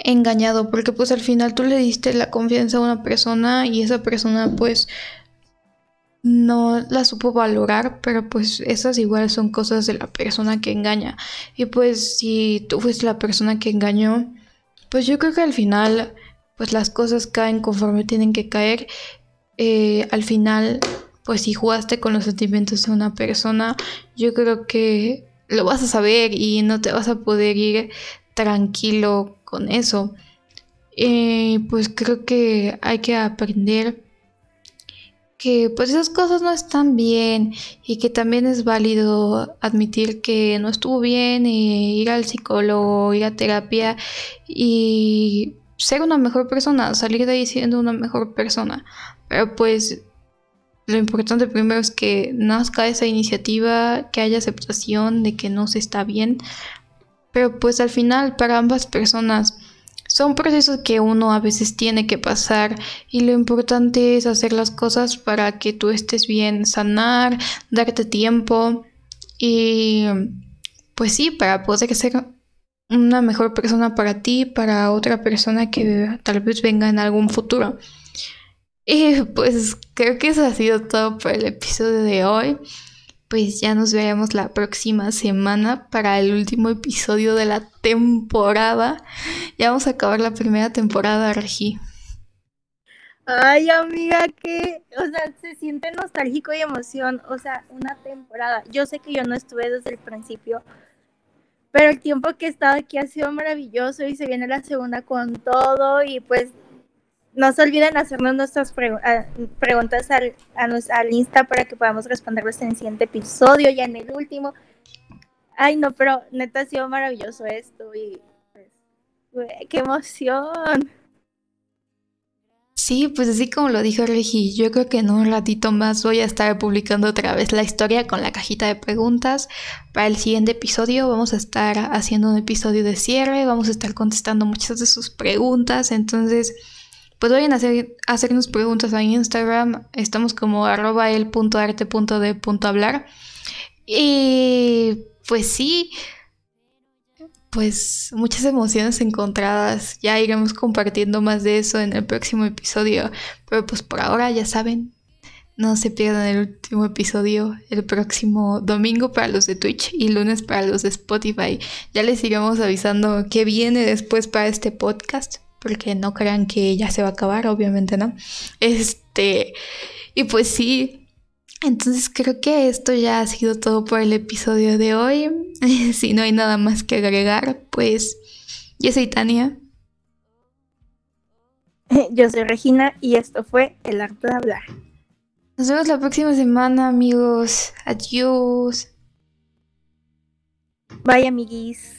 engañado, porque pues al final tú le diste la confianza a una persona y esa persona pues no la supo valorar, pero pues esas igual son cosas de la persona que engaña. Y pues si tú fuiste la persona que engañó, pues yo creo que al final, pues las cosas caen conforme tienen que caer. Eh, al final, pues si jugaste con los sentimientos de una persona, yo creo que lo vas a saber y no te vas a poder ir tranquilo con eso. Eh, pues creo que hay que aprender que pues esas cosas no están bien y que también es válido admitir que no estuvo bien y ir al psicólogo, ir a terapia y ser una mejor persona, salir de ahí siendo una mejor persona. Pero pues lo importante primero es que nazca esa iniciativa, que haya aceptación de que no se está bien. Pero pues al final para ambas personas son procesos que uno a veces tiene que pasar y lo importante es hacer las cosas para que tú estés bien, sanar, darte tiempo y pues sí, para poder ser una mejor persona para ti, para otra persona que tal vez venga en algún futuro. Y pues creo que eso ha sido todo por el episodio de hoy pues ya nos veremos la próxima semana para el último episodio de la temporada. Ya vamos a acabar la primera temporada, Regi. Ay, amiga, que, o sea, se siente nostálgico y emoción, o sea, una temporada. Yo sé que yo no estuve desde el principio, pero el tiempo que he estado aquí ha sido maravilloso y se viene la segunda con todo y pues no se olviden hacernos nuestras preguntas al, al Insta para que podamos responderlas en el siguiente episodio, ya en el último. Ay, no, pero neta ha sido maravilloso esto y pues, qué emoción. Sí, pues así como lo dijo Regi, yo creo que en un ratito más voy a estar publicando otra vez la historia con la cajita de preguntas. Para el siguiente episodio vamos a estar haciendo un episodio de cierre, vamos a estar contestando muchas de sus preguntas, entonces pues vayan a hacer, hacernos preguntas a Instagram. Estamos como arroba punto. Y pues sí, pues muchas emociones encontradas. Ya iremos compartiendo más de eso en el próximo episodio. Pero pues por ahora ya saben, no se pierdan el último episodio el próximo domingo para los de Twitch y lunes para los de Spotify. Ya les iremos avisando qué viene después para este podcast, porque no crean que ya se va a acabar, obviamente no. Este, y pues sí, entonces creo que esto ya ha sido todo por el episodio de hoy. si no hay nada más que agregar, pues yo soy Tania. Yo soy Regina y esto fue El Arte de Hablar. Nos vemos la próxima semana, amigos. Adiós. Bye, amiguis.